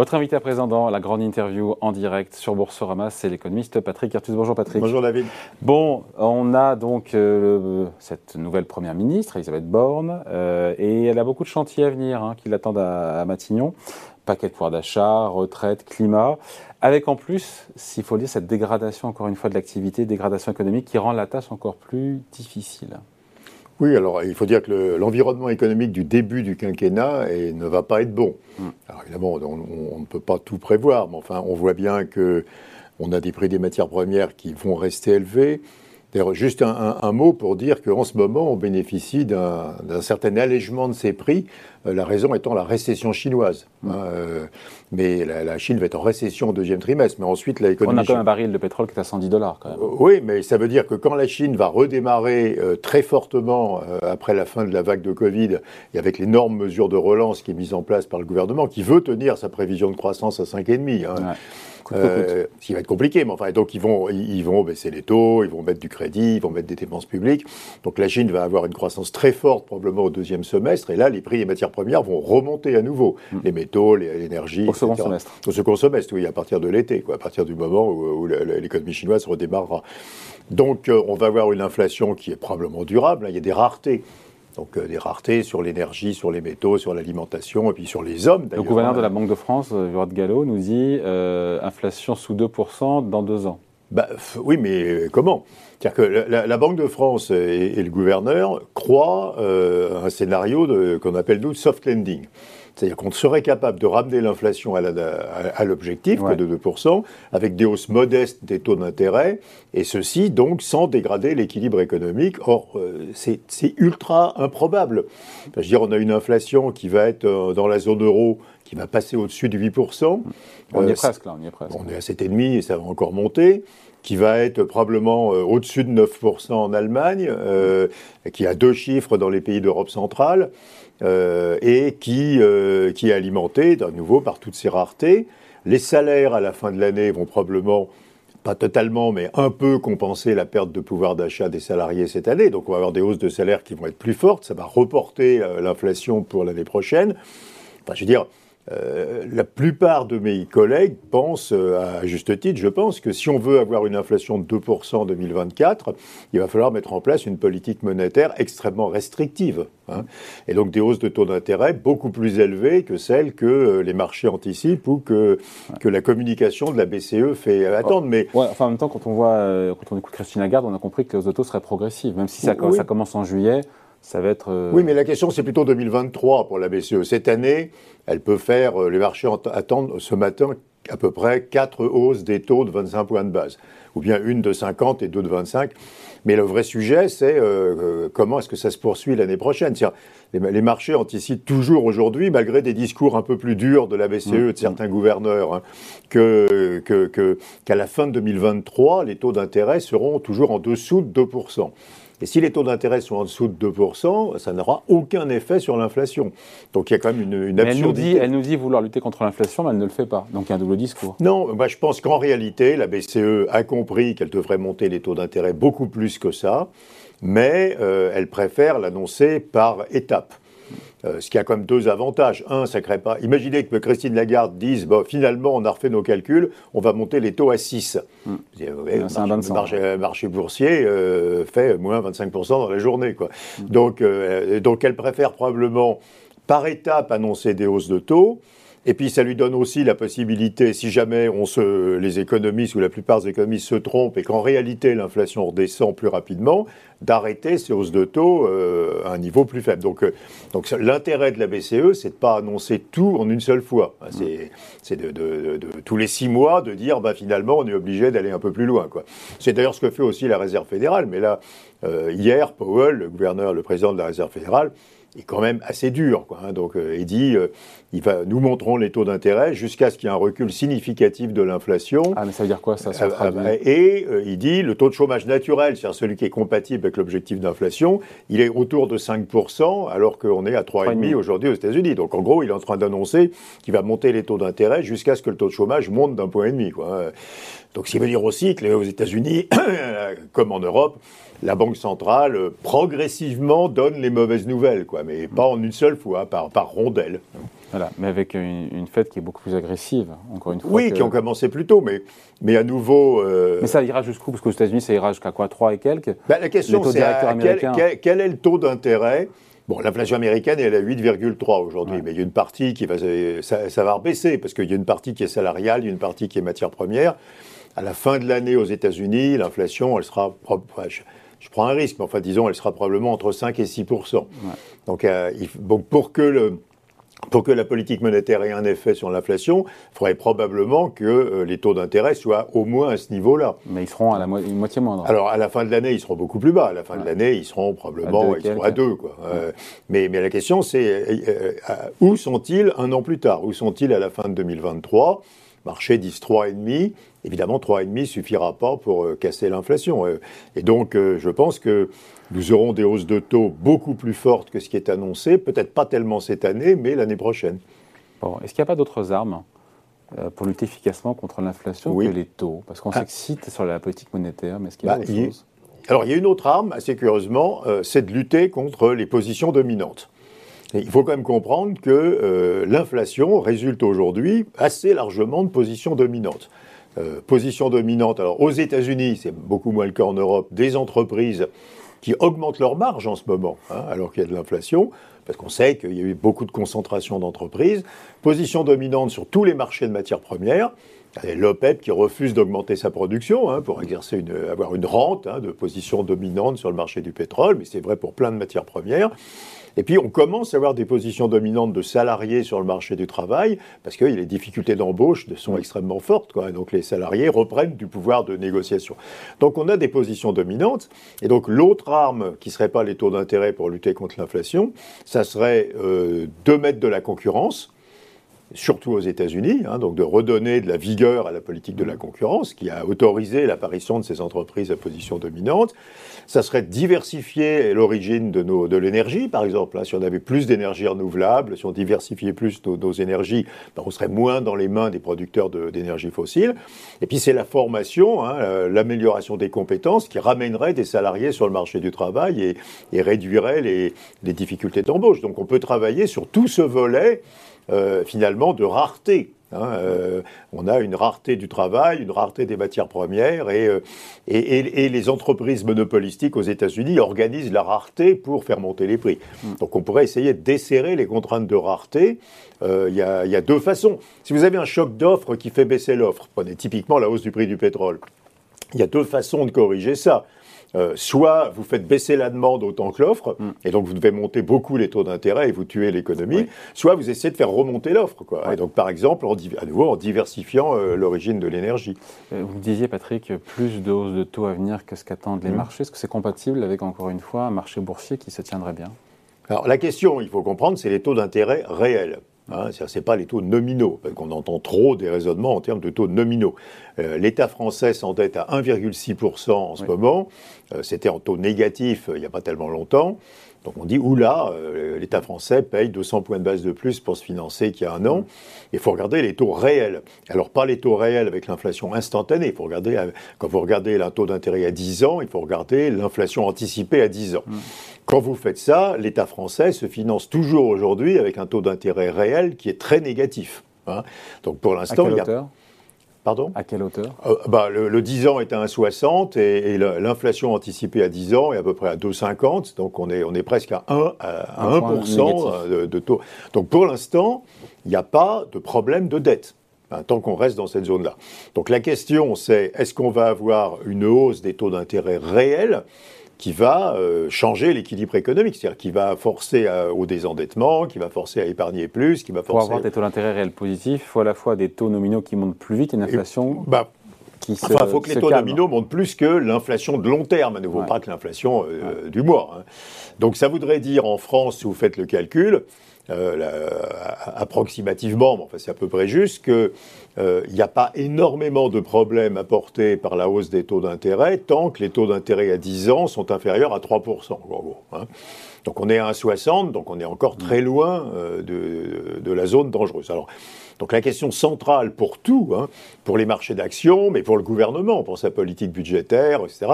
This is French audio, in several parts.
Votre invité à présent dans la grande interview en direct sur Boursorama, c'est l'économiste Patrick Artus. Bonjour Patrick. Bonjour David. Bon, on a donc euh, cette nouvelle première ministre, Elisabeth Borne, euh, et elle a beaucoup de chantiers à venir hein, qui l'attendent à, Matignon. Paquet de pouvoir d'achat, retraite, climat, avec en plus, s'il faut le dire, cette dégradation encore une fois de l'activité, dégradation économique qui rend la tâche encore plus difficile. Oui, alors il faut dire que l'environnement économique du début du quinquennat ne va pas être bon. Mm. Alors évidemment, on, ne peut pas tout prévoir, mais enfin, on voit bien que on a des prix des matières premières qui vont rester élevés. D'ailleurs, juste un, mot pour dire qu'en ce moment, on bénéficie d'un certain allègement de ces prix, euh, la raison étant la récession chinoise. Hein, euh, mais la, Chine va être en récession au deuxième trimestre, mais ensuite l'économie... On a quand même un baril de pétrole qui est à 110 dollars quand même. Euh, oui, mais ça veut dire que quand la Chine va redémarrer très fortement après la fin de la vague de Covid, et avec l'énorme mesure de relance qui est mise en place par le gouvernement, qui veut tenir sa prévision de croissance à 5,5, hein, euh, ce qui va être compliqué, mais enfin, donc ils vont, ils vont baisser les taux, ils vont mettre du crédit, ils vont mettre des dépenses publiques. Donc la Chine va avoir une croissance très forte probablement au deuxième semestre, et là, les prix des matières premières vont remonter à nouveau. Hmm. Les métaux, l'énergie. Au second semestre. Au second semestre, oui, à partir de l'été, quoi, à partir du moment où, l'économie chinoise redémarrera. Donc euh, on va avoir une inflation qui est probablement durable. Il y a des raretés. Donc euh, des raretés sur l'énergie, sur les métaux, sur l'alimentation et puis sur les hommes. Le gouverneur de la Banque de France, euh, Gallo, nous dit euh, inflation sous 2% dans deux ans. Bah, oui, mais comment? C'est-à-dire que la, Banque de France et, le gouverneur croient un scénario qu'on appelle nous soft landing. C'est-à-dire qu'on serait capable de ramener l'inflation à l'objectif, de 2%, avec des hausses modestes des taux d'intérêt, et ceci donc sans dégrader l'équilibre économique. Or, euh, c'est ultra improbable. je veux dire, on a une inflation qui va être euh, dans la zone euro, qui va passer au-dessus de 8%. On y est euh, presque, là, on y est presque. On est à 7,5 et ça va encore monter qui va être probablement au-dessus de 9% en Allemagne, qui a deux chiffres dans les pays d'Europe centrale. Euh, et qui, euh, qui est alimenté, d'un nouveau, par toutes ces raretés. Les salaires à la fin de l'année vont probablement, pas totalement, mais un peu compenser la perte de pouvoir d'achat des salariés cette année. Donc on va avoir des hausses de salaires qui vont être plus fortes. Ça va reporter euh, l'inflation pour l'année prochaine. Enfin, je veux dire, euh, la plupart de mes collègues pensent, euh, à juste titre, je pense, que si on veut avoir une inflation de 2% en 2024, il va falloir mettre en place une politique monétaire extrêmement restrictive. Hein. et donc des hausses de taux d'intérêt beaucoup plus élevées que celles que euh, les marchés anticipent ou que, que la communication de la BCE fait attendre. Mais... enfin, en même temps, quand on, voit, quand on écoute Christine Lagarde, on a compris que les hausses de taux seraient progressives, même si ça, ça commence en juillet. Euh, oui, mais la question, c'est plutôt 2023 pour la BCE. Cette année, elle peut faire, euh, les marchés attendent ce matin à peu près 4 hausses des taux de 25 points de base, ou bien une de 50 et deux de 25. Mais le vrai sujet, c'est euh, comment est-ce que ça se poursuit l'année prochaine? Les, les, marchés anticipent toujours aujourd'hui, malgré des discours un peu plus durs de la BCE et de mmh. certains gouverneurs, hein, que, qu'à la fin de 2023, les taux d'intérêt seront toujours en dessous de 2%. Et si les taux d'intérêt sont en dessous de 2%, ça n'aura aucun effet sur l'inflation. Donc il y a quand même une, une absurdité. Elle nous, dit, elle nous dit vouloir lutter contre l'inflation, mais elle ne le fait pas. Donc il y a un double discours. Non, bah, je pense qu'en réalité, la BCE a compris qu'elle devrait monter les taux d'intérêt beaucoup plus que ça, mais euh, elle préfère l'annoncer par étapes. Euh, ce qui a quand même deux avantages. Un, ça crée pas. Imaginez que Christine Lagarde dise bon, finalement, on a refait nos calculs, on va monter les taux à 6. Hmm. le marché, marché, boursier euh, fait moins 25% dans la journée. Quoi. Hmm. Donc, euh, donc, elle préfère probablement, par étape, annoncer des hausses de taux. Et puis ça lui donne aussi la possibilité, si jamais les économistes ou la plupart des économistes se trompent et qu'en réalité l'inflation redescend plus rapidement, d'arrêter ces hausses de taux euh, à un niveau plus faible. Donc, euh, donc l'intérêt de la BCE, c'est de pas annoncer tout en une seule fois. C'est de, de, tous les six mois de dire bah, finalement on est obligé d'aller un peu plus loin. C'est d'ailleurs ce que fait aussi la Réserve fédérale. Mais là, euh, hier, Powell, le gouverneur, le président de la Réserve fédérale, est quand même assez dur. Quoi, hein. Donc, euh, il dit, euh, il va, nous montrons les taux d'intérêt jusqu'à ce qu'il y ait un recul significatif de l'inflation. Ah, mais ça veut dire quoi ça, euh, Et il dit, le taux de chômage naturel, c'est-à-dire celui qui est compatible avec l'objectif d'inflation, il est autour de 5%, alors qu'on est à 3,5% aujourd'hui aux États-Unis. Donc, en gros, il est en train d'annoncer qu'il va monter les taux d'intérêt jusqu'à ce que le taux de chômage monte d'un point et demi. Quoi. Donc, ce qui veut dire aussi que aux États-Unis, comme en Europe, la Banque centrale progressivement donne les mauvaises nouvelles, quoi, mais pas en une seule fois, par, par rondelle. Voilà, mais avec une, fête qui est beaucoup plus agressive, encore une fois. Oui, qui ont commencé plus tôt, mais, mais à nouveau. Mais ça ira jusqu'où? Parce qu'aux États-Unis, ça ira jusqu'à quoi? 3 et quelques? Bah, La question, c'est quel, quel, est le taux d'intérêt? Bon, l'inflation américaine, elle est à 8,3 aujourd'hui, mais il y a une partie qui va, ça, va rebaisser parce qu'il y a une partie qui est salariale, il y a une partie qui est matière première. À la fin de l'année aux États-Unis, l'inflation, elle sera, je, prends un risque, mais enfin disons, elle sera probablement entre 5 et 6 donc, euh, donc, pour que le, pour que la politique monétaire ait un effet sur l'inflation, il faudrait probablement que euh, les taux d'intérêt soient au moins à ce niveau-là. Mais ils seront à la moitié moindre. Alors, à la fin de l'année, ils seront beaucoup plus bas. À la fin de l'année, ils seront probablement à 2. à deux, quoi. Euh, mais, mais la question, c'est euh, où sont-ils un an plus tard? Où sont-ils à la fin de 2023 Marché disent 3,5. Évidemment, 3,5 suffira pas pour casser l'inflation. et donc, je pense que nous aurons des hausses de taux beaucoup plus fortes que ce qui est annoncé, peut-être pas tellement cette année, mais l'année prochaine. Bon, Est-ce qu'il n'y a pas d'autres armes euh, pour lutter efficacement contre l'inflation que les taux? Parce qu'on ah. s'excite sur la politique monétaire, mais est-ce qu'il y a bah, autre chose Alors, il y a une autre arme, assez curieusement, euh, c'est de lutter contre les positions dominantes. Il faut quand même comprendre que euh, l'inflation résulte aujourd'hui assez largement de positions dominantes. position dominante, alors aux États-Unis, c'est beaucoup moins le cas en Europe, des entreprises qui augmentent leurs marges en ce moment, hein, alors qu'il y a de l'inflation, parce qu'on sait qu'il y a eu beaucoup de concentration d'entreprises, position dominante sur tous les marchés de matières premières, l'OPEP qui refuse d'augmenter sa production hein, pour exercer une, avoir une rente hein, de position dominante sur le marché du pétrole, mais c'est vrai pour plein de matières premières. Et puis on commence à avoir des positions dominantes de salariés sur le marché du travail, parce que les difficultés d'embauche sont extrêmement fortes, quoi, donc les salariés reprennent du pouvoir de négociation. Donc on a des positions dominantes, et donc l'autre arme qui ne serait pas les taux d'intérêt pour lutter contre l'inflation, ça serait euh, de mettre de la concurrence surtout aux États-Unis, hein, donc de redonner de la vigueur à la politique de la concurrence, qui a autorisé l'apparition de ces entreprises à position dominante. Ça serait diversifier l'origine de, de l'énergie, par exemple. Hein. si on avait plus d'énergie renouvelable, si on diversifiait plus nos, énergies, ben, on serait moins dans les mains des producteurs d'énergie fossile. Et puis c'est la formation, hein, euh, l'amélioration des compétences qui ramènerait des salariés sur le marché du travail et, et réduirait les, les difficultés d'embauche. Donc on peut travailler sur tout ce volet euh, finalement de rareté. Hein, euh, on a une rareté du travail, une rareté des matières premières, euh, et, et, les entreprises monopolistiques aux États-Unis organisent la rareté pour faire monter les prix. Hmm. Donc on pourrait essayer de desserrer les contraintes de rareté. Il y, a deux façons. Si vous avez un choc d'offre qui fait baisser l'offre, prenez typiquement la hausse du prix du pétrole, il y a deux façons de corriger ça. Euh, soit vous faites baisser la demande autant que l'offre, mm. et donc vous devez monter beaucoup les taux d'intérêt et vous tuez l'économie, soit vous essayez de faire remonter l'offre. Et donc, par exemple, à nouveau, en diversifiant euh, l'origine de l'énergie. Euh, vous disiez, Patrick, plus de hausse de taux à venir que ce qu'attendent les mm. marchés. Est-ce que c'est compatible avec, encore une fois, un marché boursier qui se tiendrait bien? Alors la question, il faut comprendre, c'est les taux d'intérêt réels. Hein, ce n'est pas les taux nominaux, parce qu'on entend trop des raisonnements en termes de taux nominaux. Euh, L'État français s'endette à 1,6% en ce moment. Euh, c'était en taux négatif euh, il n'y a pas tellement longtemps. Donc on dit, oula, l'État français paye 200 points de base de plus pour se financer qu'il y a un an. Il faut regarder les taux réels. Alors pas les taux réels avec l'inflation instantanée. Il faut regarder, quand vous regardez un taux d'intérêt à 10 ans, il faut regarder l'inflation anticipée à 10 ans. Mm. Quand vous faites ça, l'État français se finance toujours aujourd'hui avec un taux d'intérêt réel qui est très négatif. Hein. Donc pour l'instant, il y a. Pardon À quelle hauteur? Euh, bah, le, 10 ans est à 1,60 et, et l'inflation anticipée à 10 ans est à peu près à 2,50. Donc on est, on est presque à 1, à 1 de, de, taux. Donc pour l'instant, il n'y a pas de problème de dette. Hein, tant qu'on reste dans cette zone-là. Donc la question, c'est est-ce qu'on va avoir une hausse des taux d'intérêt réels? Qui va euh, changer l'équilibre économique, c'est-à-dire qui va forcer au désendettement, qui va forcer à épargner plus, qui va forcer... Pour avoir des taux d'intérêt réels positifs, il faut à la fois des taux nominaux qui montent plus vite et une inflation... bah, se, enfin, il faut que les taux nominaux montent plus que l'inflation de long terme, à nouveau, pas que l'inflation euh, du mois. Hein. Donc ça voudrait dire en France, si vous faites le calcul, approximativement, mais enfin c'est à peu près juste, qu'il n'y a pas énormément de problèmes apportés par la hausse des taux d'intérêt tant que les taux d'intérêt à 10 ans sont inférieurs à 3%. Hein. Donc on est à 1,60, donc on est encore très loin de, la zone dangereuse. Donc la question centrale pour tout, hein, pour les marchés d'actions, mais pour le gouvernement, pour sa politique budgétaire, etc.,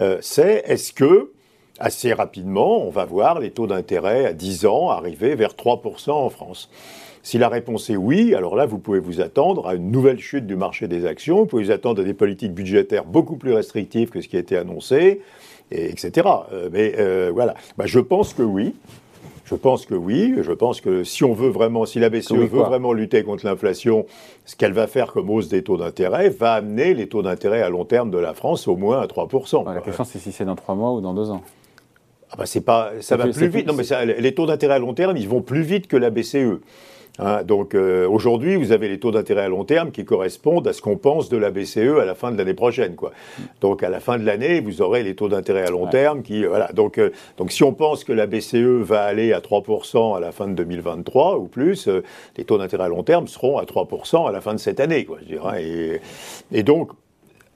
euh, c'est est-ce que assez rapidement, on va voir les taux d'intérêt à 10 ans arriver vers 3% en France si la réponse est oui, alors là, vous pouvez vous attendre à une nouvelle chute du marché des actions, vous pouvez vous attendre à des politiques budgétaires beaucoup plus restrictives que ce qui a été annoncé, et etc. Euh, mais euh, voilà, bah, je pense que oui. Je pense que oui. Je pense que si on veut vraiment, si la BCE veut vraiment lutter contre l'inflation, ce qu'elle va faire comme hausse des taux d'intérêt va amener les taux d'intérêt à long terme de la France au moins à 3%. la question, c'est si c'est dans 3 mois ou dans 2 ans. Ah bah c'est pas, ça va plus vite. Non, mais les taux d'intérêt à long terme, ils vont plus vite que la BCE. Hein, donc euh, aujourd'hui, vous avez les taux d'intérêt à long terme qui correspondent à ce qu'on pense de la BCE à la fin de l'année prochaine. Quoi. Donc à la fin de l'année, vous aurez les taux d'intérêt à long terme qui... voilà. Donc, euh, donc si on pense que la BCE va aller à 3% à la fin de 2023 ou plus, euh, les taux d'intérêt à long terme seront à 3% à la fin de cette année. Quoi, je dirais. Et, et donc,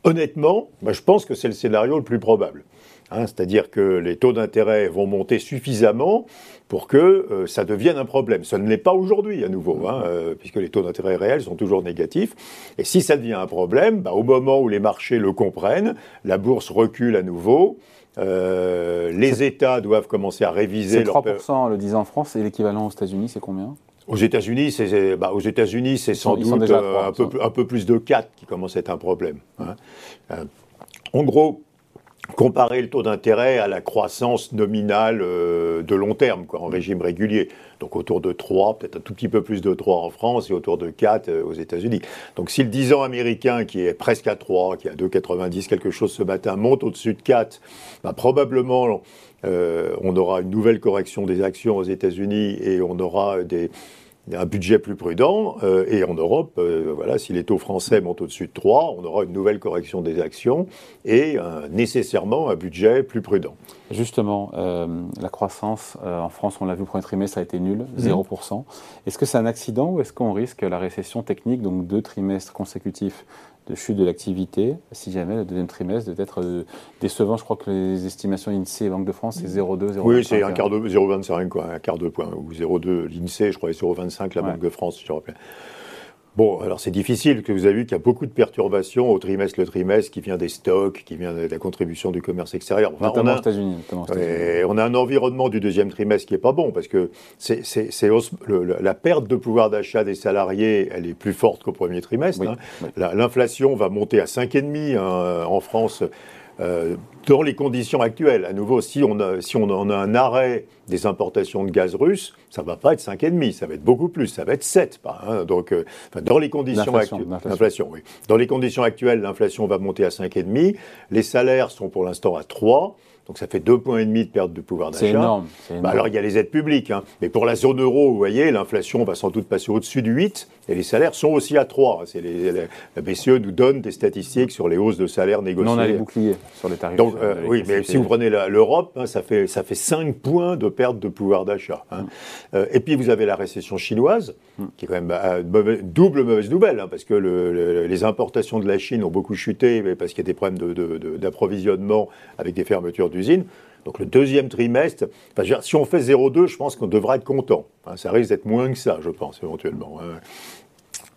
honnêtement, je pense que c'est le scénario le plus probable. Hein, c'est-à-dire que les taux d'intérêt vont monter suffisamment pour que euh, ça devienne un problème. Ce ne l'est pas aujourd'hui à nouveau, hein, euh, puisque les taux d'intérêt réels sont toujours négatifs. Et si ça devient un problème, bah, au moment où les marchés le comprennent, la bourse recule à nouveau. Euh, les États doivent commencer à réviser. C'est 3% le 10 en France et l'équivalent aux États-Unis, c'est combien? Aux États-Unis, c'est bah, aux États-Unis, c'est sans doute un, peu, un, peu, plus de 4 qui commence à être un problème. Hein. en gros, comparer le taux d'intérêt à la croissance nominale euh, de long terme, quoi, en régime régulier. Donc autour de 3, peut-être un tout petit peu plus de 3 en France et autour de 4 euh, aux États-Unis. Donc si le 10 ans américain, qui est presque à 3, qui est à 2,90 quelque chose ce matin, monte au-dessus de 4, bah, probablement euh, on aura une nouvelle correction des actions aux États-Unis et on aura des un budget plus prudent. Euh, et en Europe, euh, voilà, si les taux français montent au-dessus de 3, on aura une nouvelle correction des actions et nécessairement un budget plus prudent. Justement, euh, la croissance en France, on l'a vu au premier trimestre, ça a été nul, 0%. Mhm. Est-ce que c'est un accident ou est-ce qu'on risque la récession technique, donc deux trimestres consécutifs de chute de l'activité, si jamais le deuxième trimestre devait être euh, décevant? Je crois que les estimations INSEE et Banque de France, c'est 0,2, 0,25. Oui, c'est un quart de 0,25, quoi, un quart de point, ou 0,2 l'INSEE, je crois, et 0,25 la Banque de France, je rappelle. Bon, alors c'est difficile, que vous avez vu qu'il y a beaucoup de perturbations au trimestre le trimestre, qui vient des stocks, qui vient de la contribution du commerce extérieur. notamment aux États-Unis. on a un environnement du deuxième trimestre qui n'est pas bon, parce que c'est, la perte de pouvoir d'achat des salariés, elle est plus forte qu'au premier trimestre. Hein. L'inflation va monter à 5,5 hein, en France euh, dans les conditions actuelles, à nouveau, si on, a, si on a un arrêt des importations de gaz russe, ça ne va pas être 5,5, ça va être beaucoup plus, ça va être 7. Hein, donc, euh, dans les conditions actuelles, l'inflation, oui. Dans les conditions actuelles, l'inflation va monter à 5,5. Les salaires sont pour l'instant à 3. Donc ça fait deux points et demi de perte de pouvoir d'achat. C'est énorme, bah alors il y a les aides publiques, hein. mais pour la zone euro, vous voyez, l'inflation va sans doute passer au-dessus de 8 et les salaires sont aussi à 3. C'est la BCE nous donne des statistiques sur les hausses de salaires négociées. on a les boucliers sur les tarifs. Donc, euh, oui, mais si vous prenez l'Europe, hein, ça, fait, ça fait 5 points de perte de pouvoir d'achat. Hein. Mm. Euh, et puis vous avez la récession chinoise, mm. qui est quand même bah, double mauvaise nouvelle, parce que les importations de la Chine ont beaucoup chuté, parce qu'il y a des problèmes d'approvisionnement avec des fermetures du donc le deuxième trimestre, si on fait 0,2, je pense qu'on devra être content. Hein, ça risque d'être moins que ça, je pense, éventuellement. Hein.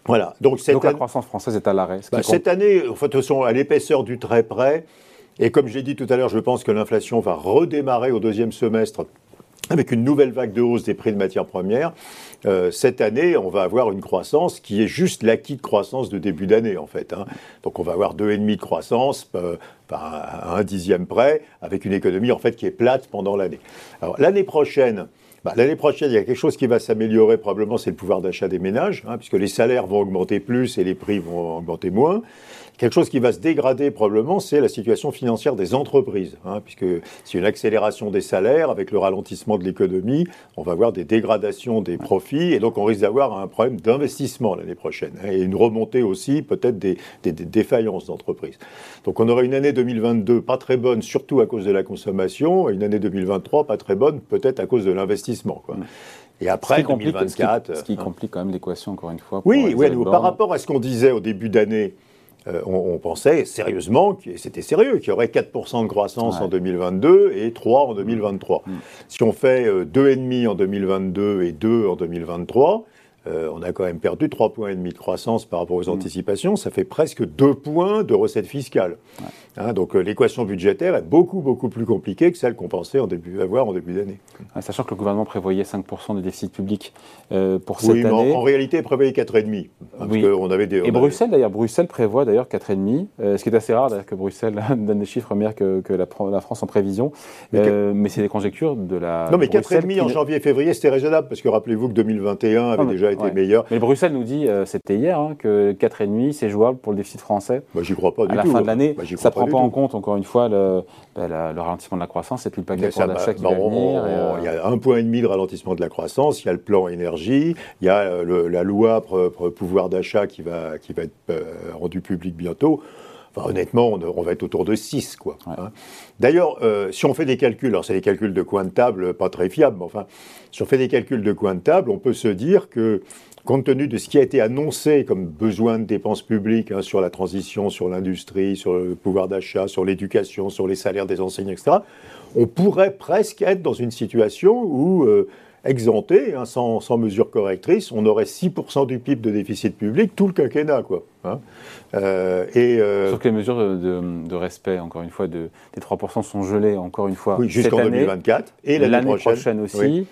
Voilà. Donc, cette la croissance française est à l'arrêt. Bah, cette année, en fait, de toute façon, à l'épaisseur du trait près, et comme j'ai dit tout à l'heure, je pense que l'inflation va redémarrer au deuxième semestre avec une nouvelle vague de hausse des prix de matières premières. Euh, cette année, on va avoir une croissance qui est juste l'acquis de croissance de début d'année, en fait. Hein. Donc on va avoir 2,5 de croissance, euh, à un dixième près, avec une économie, en fait, qui est plate pendant l'année. Alors l'année prochaine, bah, L'année prochaine, il y a quelque chose qui va s'améliorer, probablement, c'est le pouvoir d'achat des ménages, hein, puisque les salaires vont augmenter plus et les prix vont augmenter moins. Quelque chose qui va se dégrader probablement, c'est la situation financière des entreprises, hein, puisque c'est une accélération des salaires avec le ralentissement de l'économie, on va avoir des dégradations des profits et donc on risque d'avoir un problème d'investissement l'année prochaine hein, et une remontée aussi peut-être des, défaillances d'entreprises. Donc on aura une année 2022 pas très bonne, surtout à cause de la consommation, et une année 2023 pas très bonne, peut-être à cause de l'investissement. Et après, 2024. Ce qui, complique quand même l'équation, encore une fois. Oui, oui par rapport à ce qu'on disait au début d'année, euh, on, pensait sérieusement, c'était sérieux, qu'il y aurait 4% de croissance en 2022 et 3 en 2023. Mm. Si on fait 2,5 en 2022 et 2 en 2023, euh, on a quand même perdu 3,5 points et de croissance par rapport aux mm. anticipations. Ça fait presque 2 points de recettes fiscales. Hein, donc euh, l'équation budgétaire est beaucoup, beaucoup plus compliquée que celle qu'on pensait en début, avoir en début d'année. sachant que le gouvernement prévoyait 5% de déficit public euh, pour cette oui, année. En, en, réalité, il prévoyait 4,5%. oui. on avait des, et Bruxelles, d'ailleurs, Bruxelles prévoit d'ailleurs 4,5%, euh, ce qui est assez rare d'ailleurs que Bruxelles donne des chiffres meilleurs que, que la, France en prévision. Mais, c'est des conjectures de la. Non, mais 4,5% en janvier-février, c'était raisonnable, parce que rappelez-vous que 2021 avait déjà été meilleur. Mais Bruxelles nous dit, c'était hier, hein, que 4,5% c'est jouable pour le déficit français. Bah, J'y crois pas du tout. À la fin de l'année, bah, prend pas en compte, encore une fois, le, ben, le ralentissement de la croissance et puis le paquet de d'achat qui va venir. Euh, il y a un point et demi de ralentissement de la croissance, il y a le plan énergie, il y a euh, la loi pouvoir d'achat qui va, qui va être euh, rendue publique bientôt. Enfin, honnêtement, on, va être autour de 6. Quoi, hein. D'ailleurs, si on fait des calculs, alors c'est des calculs de coin de table pas très fiables, mais enfin, si on fait des calculs de coin de table, on peut se dire que compte tenu de ce qui a été annoncé comme besoin de dépenses publiques hein, sur la transition, sur l'industrie, sur le pouvoir d'achat, sur l'éducation, sur les salaires des enseignants, etc., on pourrait presque être dans une situation où, euh, exempté, hein, sans, sans, mesure correctrice, on aurait 6% du PIB de déficit public tout le quinquennat. Quoi, hein. euh, et, euh, Sauf que les mesures de, respect, encore une fois, de, des 3% sont gelées, encore une fois, oui, jusqu'en 2024 et l'année prochaine. prochaine aussi.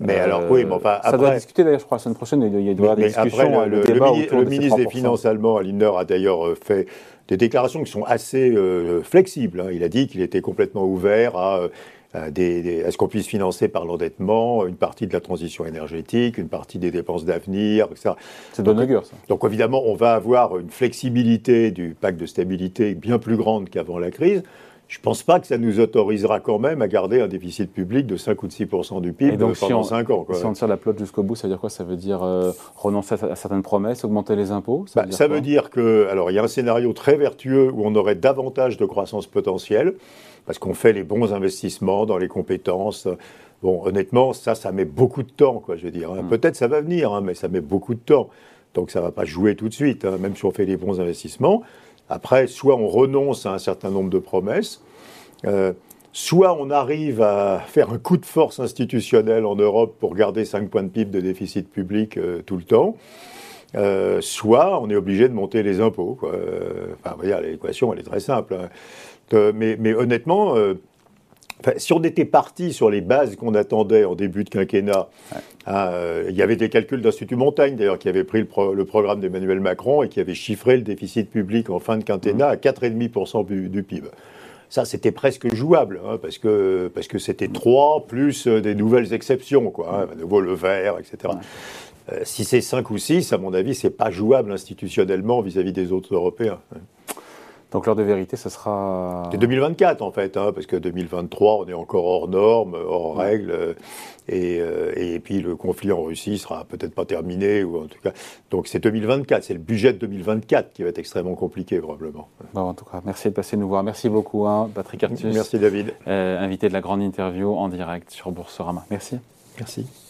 Mais alors, oui, mais enfin. Ça doit discuter d'ailleurs, je crois, la semaine prochaine. Il y aura des discussions. Après, le, le, ministre des Finances allemand, Lindner, a d'ailleurs euh, fait des déclarations qui sont assez euh, flexibles. Hein. Il a dit qu'il était complètement ouvert à. À, des, à ce qu'on puisse financer par l'endettement une partie de la transition énergétique, une partie des dépenses d'avenir, etc. C'est de augure, ça. Donc évidemment, on va avoir une flexibilité du pacte de stabilité bien plus grande qu'avant la crise je ne pense pas que ça nous autorisera quand même à garder un déficit public de 5 ou de 6 du PIB donc, pendant si 5 ans. Si on tire la plotte jusqu'au bout, ça veut dire quoi? Ça veut dire euh, renoncer à, certaines promesses, augmenter les impôts? Ça, veut, bah, dire, que, alors il y a un scénario très vertueux où on aurait davantage de croissance potentielle, parce qu'on fait les bons investissements dans les compétences. Bon, honnêtement, ça, ça met beaucoup de temps, quoi, je veux dire. Hein. Hmm. Peut-être ça va venir, hein, mais ça met beaucoup de temps. Donc ça ne va pas jouer tout de suite, hein, même si on fait les bons investissements. Après, soit on renonce à un certain nombre de promesses, euh, soit on arrive à faire un coup de force institutionnel en Europe pour garder 5 points de PIB de déficit public euh, tout le temps, euh, soit on est obligé de monter les impôts. Enfin, l'équation, elle est très simple. Hein. Mais, mais, honnêtement, si on était parti sur les bases qu'on attendait en début de quinquennat, hein, il y avait des calculs d'Institut Montagne d'ailleurs qui avait pris le, programme d'Emmanuel Macron et qui avait chiffré le déficit public en fin de quinquennat à 4,5% du, du, PIB. Ça, c'était presque jouable, hein, parce que parce que c'était 3 plus euh, des nouvelles exceptions, quoi, hein, nouveau le vert, etc. Euh, si c'est 5 ou 6, à mon avis, c'est pas jouable institutionnellement vis-à-vis des autres Européens. Donc l'heure de vérité, ce sera... C'est 2024 en fait, hein, parce que 2023, on est encore hors normes, hors règles, euh, et, euh, et, puis le conflit en Russie sera peut-être pas terminé, ou en tout cas... Donc c'est 2024, c'est le budget de 2024 qui va être extrêmement compliqué probablement. Bon, en tout cas, merci de passer nous voir. Merci beaucoup, hein, Patrick Artus. Merci David. Euh, invité de la grande interview en direct sur Boursorama. Merci. Merci.